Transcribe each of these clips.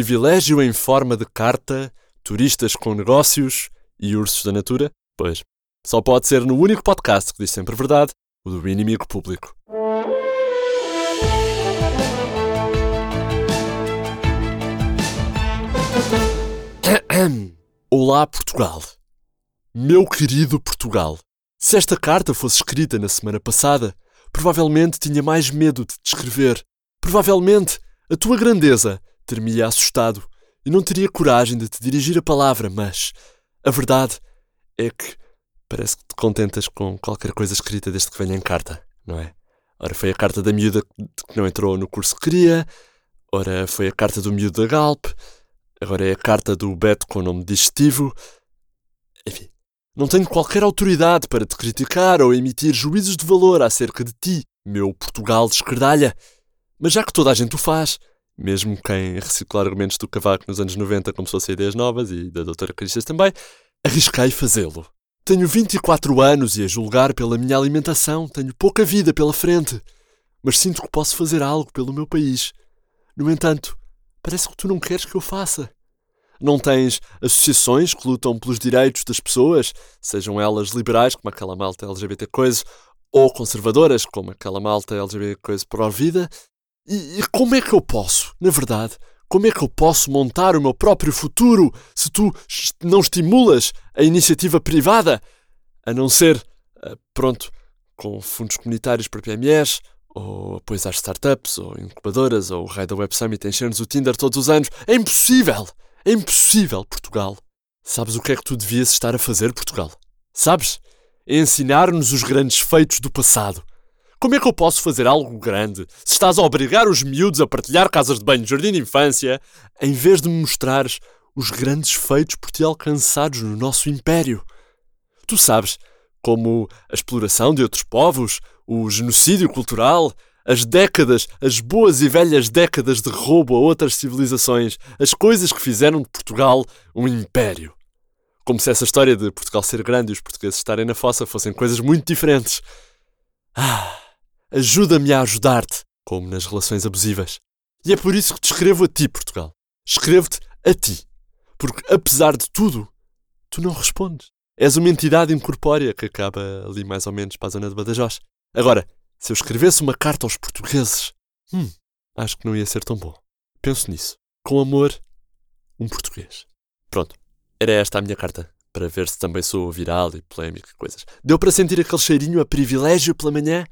privilégio em forma de carta, turistas com negócios e ursos da natura? Pois, só pode ser no único podcast que diz sempre verdade, o do inimigo público. Olá, Portugal. Meu querido Portugal. Se esta carta fosse escrita na semana passada, provavelmente tinha mais medo de te escrever. Provavelmente a tua grandeza ter-me assustado e não teria coragem de te dirigir a palavra, mas a verdade é que parece que te contentas com qualquer coisa escrita desde que venha em carta, não é? Ora, foi a carta da miúda que não entrou no curso que queria, ora, foi a carta do miúdo da Galp, agora é a carta do Beto com o nome digestivo. Enfim, não tenho qualquer autoridade para te criticar ou emitir juízos de valor acerca de ti, meu Portugal de esquerdalha. Mas já que toda a gente o faz, mesmo quem reciclar argumentos do Cavaco nos anos 90 começou a ser ideias novas e da doutora Cristas também, arrisquei fazê-lo. Tenho 24 anos e a julgar pela minha alimentação tenho pouca vida pela frente, mas sinto que posso fazer algo pelo meu país. No entanto, parece que tu não queres que eu faça. Não tens associações que lutam pelos direitos das pessoas, sejam elas liberais, como aquela malta LGBT coisa, ou conservadoras, como aquela malta LGBT coisa pró-vida, e, e como é que eu posso, na verdade, como é que eu posso montar o meu próprio futuro se tu não estimulas a iniciativa privada? A não ser, eh, pronto, com fundos comunitários para PMEs, ou apoios às startups, ou incubadoras, ou o raio da Web Summit encher-nos o Tinder todos os anos. É impossível! É impossível, Portugal! Sabes o que é que tu devias estar a fazer, Portugal? Sabes? É ensinar-nos os grandes feitos do passado. Como é que eu posso fazer algo grande se estás a obrigar os miúdos a partilhar casas de banho, jardim de infância, em vez de me mostrares os grandes feitos por ti alcançados no nosso império? Tu sabes como a exploração de outros povos, o genocídio cultural, as décadas, as boas e velhas décadas de roubo a outras civilizações, as coisas que fizeram de Portugal um império. Como se essa história de Portugal ser grande e os portugueses estarem na fossa fossem coisas muito diferentes. Ah! Ajuda-me a ajudar-te, como nas relações abusivas. E é por isso que te escrevo a ti, Portugal. Escrevo-te a ti. Porque, apesar de tudo, tu não respondes. És uma entidade incorpórea que acaba ali mais ou menos para a zona de Badajoz. Agora, se eu escrevesse uma carta aos portugueses, hum, acho que não ia ser tão bom. Penso nisso. Com amor, um português. Pronto, era esta a minha carta, para ver se também sou viral e polémico e coisas. Deu para sentir aquele cheirinho a privilégio pela manhã?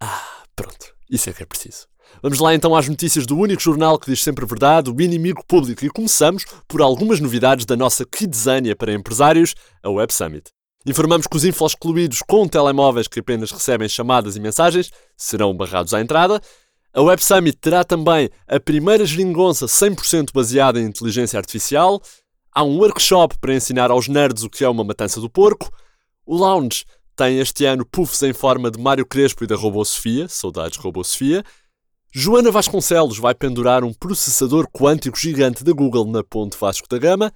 Ah, pronto. Isso é que é preciso. Vamos lá então às notícias do único jornal que diz sempre a verdade, o Inimigo Público, e começamos por algumas novidades da nossa Kidzania para empresários, a Web Summit. Informamos que os infos excluídos com telemóveis que apenas recebem chamadas e mensagens serão barrados à entrada. A Web Summit terá também a primeira geringonça 100% baseada em inteligência artificial. Há um workshop para ensinar aos nerds o que é uma matança do porco. O lounge tem este ano puffs em forma de Mário Crespo e da Robô Sofia, saudades Robô Sofia. Joana Vasconcelos vai pendurar um processador quântico gigante da Google na Ponte Vasco da Gama.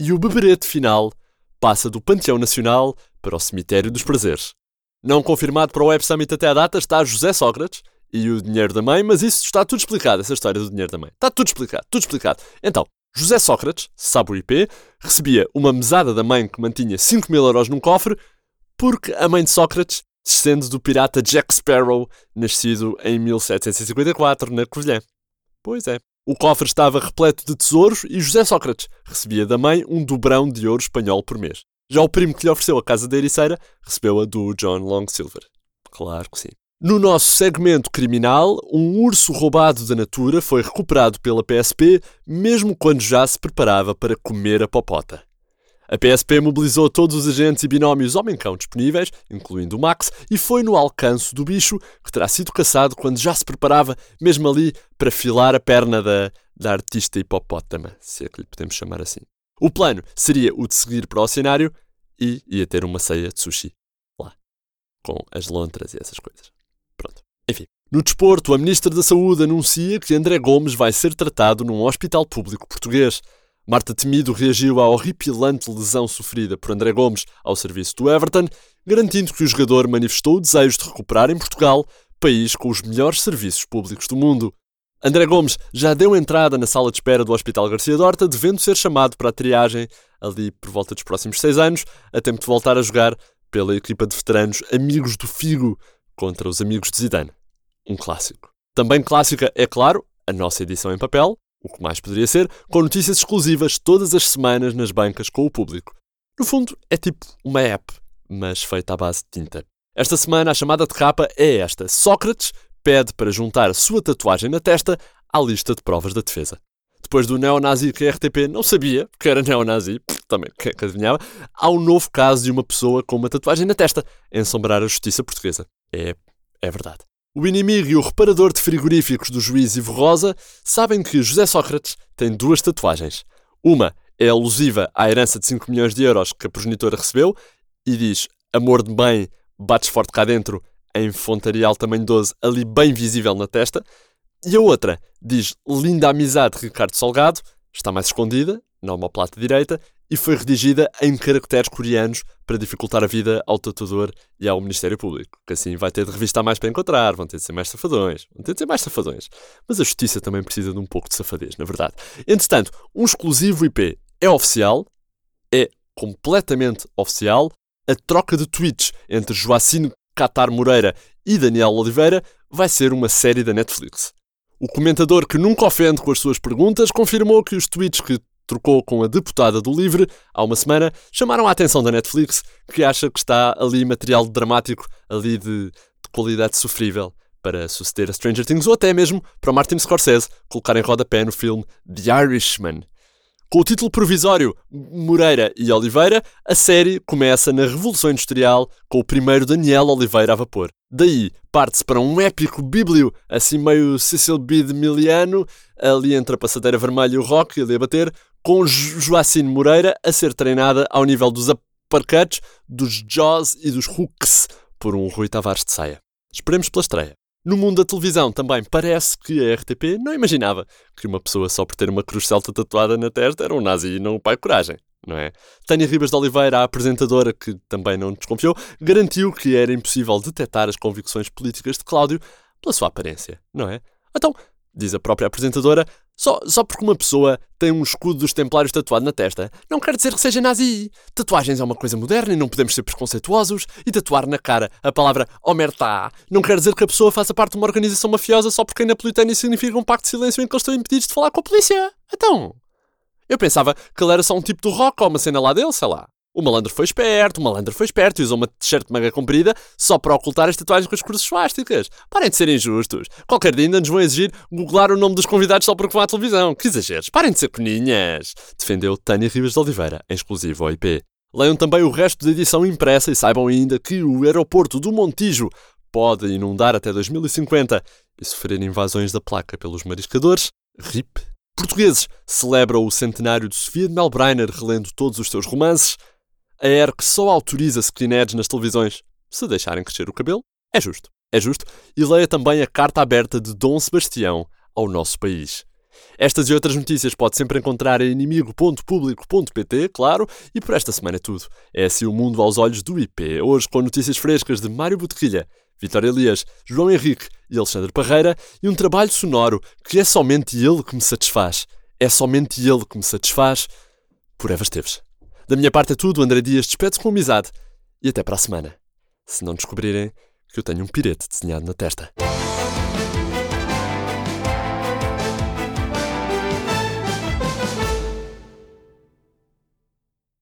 E o beberete final passa do Panteão Nacional para o Cemitério dos Prazeres. Não confirmado para o Web Summit até à data está José Sócrates e o dinheiro da mãe, mas isso está tudo explicado, essa história do dinheiro da mãe. Está tudo explicado, tudo explicado. Então, José Sócrates, sabe o IP, recebia uma mesada da mãe que mantinha 5 mil euros num cofre porque a mãe de Sócrates descende do pirata Jack Sparrow, nascido em 1754 na Covilhã. Pois é. O cofre estava repleto de tesouros e José Sócrates recebia da mãe um dobrão de ouro espanhol por mês. Já o primo que lhe ofereceu a casa da Ericeira recebeu-a do John Long Silver. Claro que sim. No nosso segmento criminal, um urso roubado da natura foi recuperado pela PSP mesmo quando já se preparava para comer a popota. A PSP mobilizou todos os agentes e binómios homem-cão disponíveis, incluindo o Max, e foi no alcance do bicho, que terá sido caçado quando já se preparava, mesmo ali, para filar a perna da, da artista hipopótama, se é que lhe podemos chamar assim. O plano seria o de seguir para o cenário e ia ter uma ceia de sushi. Lá. Com as lontras e essas coisas. Pronto. Enfim. No desporto, a Ministra da Saúde anuncia que André Gomes vai ser tratado num hospital público português. Marta Temido reagiu à horripilante lesão sofrida por André Gomes ao serviço do Everton, garantindo que o jogador manifestou o desejo de recuperar em Portugal, país com os melhores serviços públicos do mundo. André Gomes já deu entrada na sala de espera do Hospital Garcia Dorta, devendo ser chamado para a triagem ali por volta dos próximos seis anos, a tempo de voltar a jogar pela equipa de veteranos Amigos do Figo contra os Amigos de Zidane. Um clássico. Também clássica, é claro, a nossa edição em papel, o que mais poderia ser, com notícias exclusivas todas as semanas nas bancas com o público. No fundo, é tipo uma app, mas feita à base de tinta. Esta semana a chamada de capa é esta: Sócrates pede para juntar a sua tatuagem na testa à lista de provas da defesa. Depois do neonazi que a RTP não sabia que era neonazi, também que adivinhava, há um novo caso de uma pessoa com uma tatuagem na testa ensombrar a justiça portuguesa. É, é verdade. O inimigo e o reparador de frigoríficos do juiz Ivo Rosa sabem que José Sócrates tem duas tatuagens. Uma é alusiva à herança de 5 milhões de euros que a progenitora recebeu e diz amor de bem, bates forte cá dentro, em fontarial tamanho 12, ali bem visível na testa. E a outra diz linda amizade Ricardo Salgado, está mais escondida, na omoplata direita, e foi redigida em caracteres coreanos para dificultar a vida ao tatuador e ao Ministério Público, que assim vai ter de revistar mais para encontrar, vão ter de ser mais safadões, vão ter de ser mais safadões. Mas a justiça também precisa de um pouco de safadez, na verdade. Entretanto, um exclusivo IP é oficial, é completamente oficial, a troca de tweets entre Joacine Catar Moreira e Daniel Oliveira vai ser uma série da Netflix. O comentador que nunca ofende com as suas perguntas confirmou que os tweets que trocou com a deputada do Livre há uma semana, chamaram a atenção da Netflix, que acha que está ali material dramático, ali de, de qualidade sofrível para suceder a Stranger Things ou até mesmo para Martin Scorsese colocar em rodapé no filme The Irishman. Com o título provisório Moreira e Oliveira, a série começa na Revolução Industrial com o primeiro Daniel Oliveira a vapor. Daí parte-se para um épico bíblio, assim meio Cecil B. de Miliano, ali entre a passadeira vermelha e o rock, ali a bater, com Joacine Moreira a ser treinada ao nível dos uppercuts, dos jaws e dos hooks por um Rui Tavares de saia. Esperemos pela estreia. No mundo da televisão também parece que a RTP não imaginava que uma pessoa só por ter uma cruz celta tatuada na testa era um nazi e não um pai coragem, não é? Tânia Ribas de Oliveira, a apresentadora que também não desconfiou, garantiu que era impossível detectar as convicções políticas de Cláudio pela sua aparência, não é? Então, diz a própria apresentadora, só, só porque uma pessoa tem um escudo dos Templários tatuado na testa, não quer dizer que seja nazi. Tatuagens é uma coisa moderna e não podemos ser preconceituosos. E tatuar na cara a palavra Omertá não quer dizer que a pessoa faça parte de uma organização mafiosa só porque a Napolitânia significa um pacto de silêncio em que eles estão impedidos de falar com a polícia. Então, eu pensava que ele era só um tipo do rock ou uma cena lá dele, sei lá. O malandro foi esperto, o malandro foi esperto e usou uma t-shirt manga comprida só para ocultar as tatuagens com as cruzes suásticas. Parem de ser injustos. Qualquer dia ainda nos vão exigir googlar o nome dos convidados só porque vão à televisão. Que exageros. Parem de ser coninhas. Defendeu Tânia Ribas de Oliveira, em exclusivo ao IP. Leiam também o resto da edição impressa e saibam ainda que o aeroporto do Montijo pode inundar até 2050 e sofrer invasões da placa pelos mariscadores. RIP. Portugueses celebram o centenário de Sofia de Melbreiner relendo todos os seus romances. A ERC só autoriza skinheads nas televisões se deixarem crescer o cabelo. É justo. É justo. E leia também a carta aberta de Dom Sebastião ao nosso país. Estas e outras notícias pode sempre encontrar em inimigo.público.pt, claro, e por esta semana é tudo. É assim o mundo aos olhos do IP. Hoje com notícias frescas de Mário Botequilha, Vitória Elias, João Henrique e Alexandre Parreira e um trabalho sonoro que é somente ele que me satisfaz. É somente ele que me satisfaz. Por Eva Esteves. Da minha parte é tudo, André Dias despede-se com amizade. E até para a semana. Se não descobrirem que eu tenho um pirete desenhado na testa.